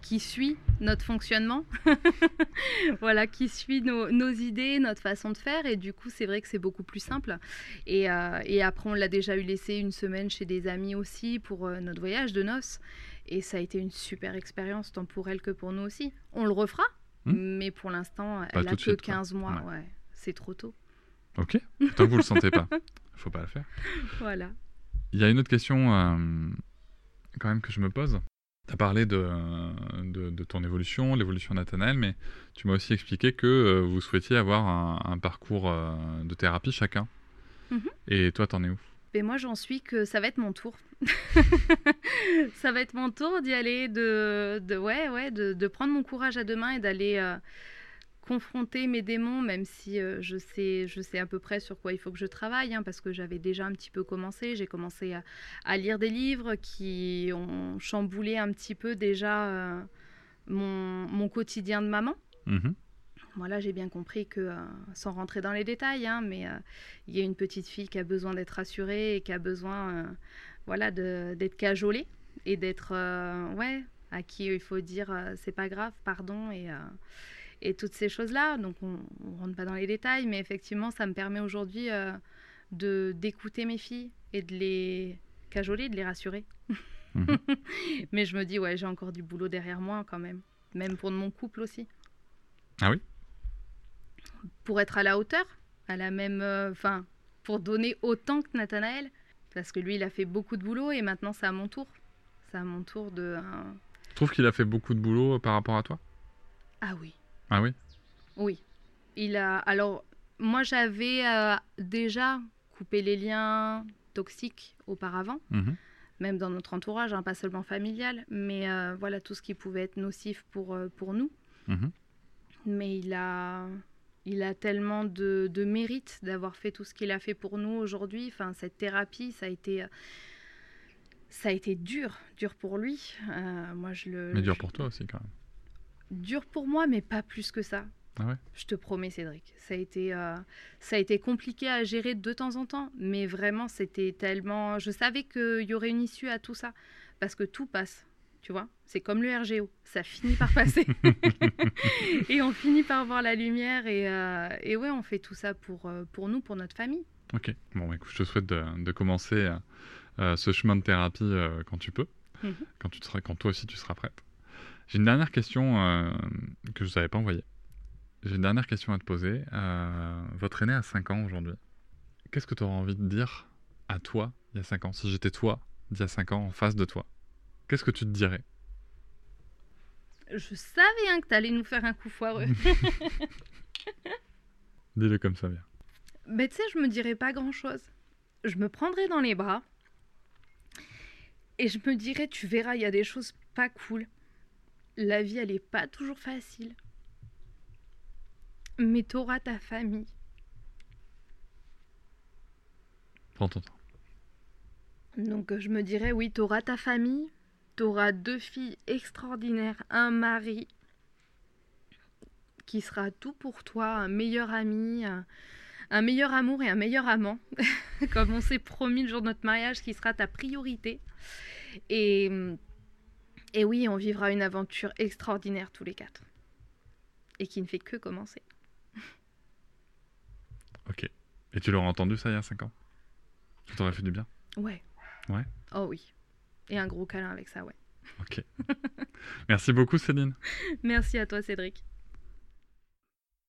qui suit notre fonctionnement, voilà, qui suit nos, nos idées, notre façon de faire, et du coup, c'est vrai que c'est beaucoup plus simple. Et, euh, et après, on l'a déjà eu laissé une semaine chez des amis aussi pour euh, notre voyage de noces. Et ça a été une super expérience, tant pour elle que pour nous aussi. On le refera, Hmm. mais pour l'instant, elle a tout que suite, quoi. 15 mois. Ouais. Ouais. C'est trop tôt. Ok. Tant que vous le sentez pas, faut pas le faire. Voilà. Il y a une autre question euh, quand même que je me pose. Tu as parlé de, de, de ton évolution, l'évolution de Nathanaël, mais tu m'as aussi expliqué que euh, vous souhaitiez avoir un, un parcours euh, de thérapie chacun. Mhm. Et toi, t'en es où? Et moi, j'en suis que ça va être mon tour. ça va être mon tour d'y aller, de, de, ouais, ouais, de, de prendre mon courage à deux mains et d'aller euh, confronter mes démons, même si euh, je, sais, je sais à peu près sur quoi il faut que je travaille, hein, parce que j'avais déjà un petit peu commencé. J'ai commencé à, à lire des livres qui ont chamboulé un petit peu déjà euh, mon, mon quotidien de maman. Mhm. Voilà, j'ai bien compris que, euh, sans rentrer dans les détails, hein, mais il y a une petite fille qui a besoin d'être rassurée et qui a besoin voilà, d'être cajolée et d'être, ouais, à qui il faut dire c'est pas grave, pardon, et, et toutes ces choses-là. Donc, on ne rentre pas dans les détails, mais effectivement, ça me permet aujourd'hui euh, de d'écouter mes filles et de les cajoler, de les rassurer. Mhm. mais je me dis, ouais, j'ai encore du boulot derrière moi quand même, même pour mon couple aussi Ah oui? Pour être à la hauteur, à la même, euh, enfin, pour donner autant que Nathanaël, parce que lui, il a fait beaucoup de boulot et maintenant c'est à mon tour. C'est à mon tour de. euh, Tu trouves qu'il a fait beaucoup de boulot euh, par rapport à toi? Ah oui, Ah oui? Oui. Il a. Alors, moi, j'avais euh, déjà coupé les liens toxiques auparavant, Mhm. même dans notre entourage, hein, pas seulement familial, mais euh, voilà tout ce qui pouvait être nocif pour, euh, pour nous. Mhm. mais il a, il a tellement de, de mérite d'avoir fait tout ce qu'il a fait pour nous aujourd'hui. Enfin, cette thérapie, ça a été, ça a été dur, dur pour lui. Euh, moi, je le. Mais dur je- pour toi aussi, quand même. Dur pour moi, mais pas plus que ça. Ah ouais? Je te promets, Cédric. Ça a été, euh, ça a été compliqué à gérer de temps en temps, mais vraiment, c'était tellement. Je savais qu'il y aurait une issue à tout ça, parce que tout passe. Tu vois, c'est comme le RGO, ça finit par passer. et on finit par voir la lumière. Et, euh, et ouais, on fait tout ça pour, euh, pour nous, pour notre famille. Ok. Bon, bah, écoute, je te souhaite de, de commencer euh, ce chemin de thérapie quand tu peux, Mhm. quand, tu te seras, quand toi aussi tu seras prête. J'ai une dernière question euh, que je ne t'avais pas envoyée. J'ai une dernière question à te poser. Euh, votre aîné a 5 ans aujourd'hui. Qu'est-ce que tu aurais envie de dire à toi il y a 5 ans Si j'étais toi d'il y a 5 ans en face de toi, qu'est-ce que tu te dirais? Je savais hein, que tu allais nous faire un coup foireux. Dis-le comme ça, bien. Mais tu sais, je me dirais pas grand-chose. Je me prendrais dans les bras et je me dirais, tu verras, il y a des choses pas cool. La vie, elle est pas toujours facile. Mais t'auras ta famille. Prends ton temps. Donc je me dirais, oui, t'auras ta famille, t'auras deux filles extraordinaires, un mari qui sera tout pour toi, un meilleur ami, un, un meilleur amour et un meilleur amant, comme on s'est promis le jour de notre mariage, qui sera ta priorité. Et, et oui, on vivra une aventure extraordinaire tous les quatre. Et qui ne fait que commencer. Ok. Et tu l'aurais entendu ça il y a 5 ans? Ça t'aurait fait du bien? Ouais. Ouais? Oh oui. Et un gros câlin avec ça, ouais. Ok. Merci beaucoup, Céline. Merci à toi, Cédric.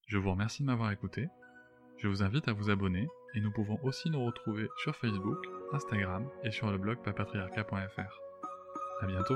Je vous remercie de m'avoir écouté. Je vous invite à vous abonner et nous pouvons aussi nous retrouver sur Facebook, Instagram et sur le blog papatriarca.fr. À bientôt.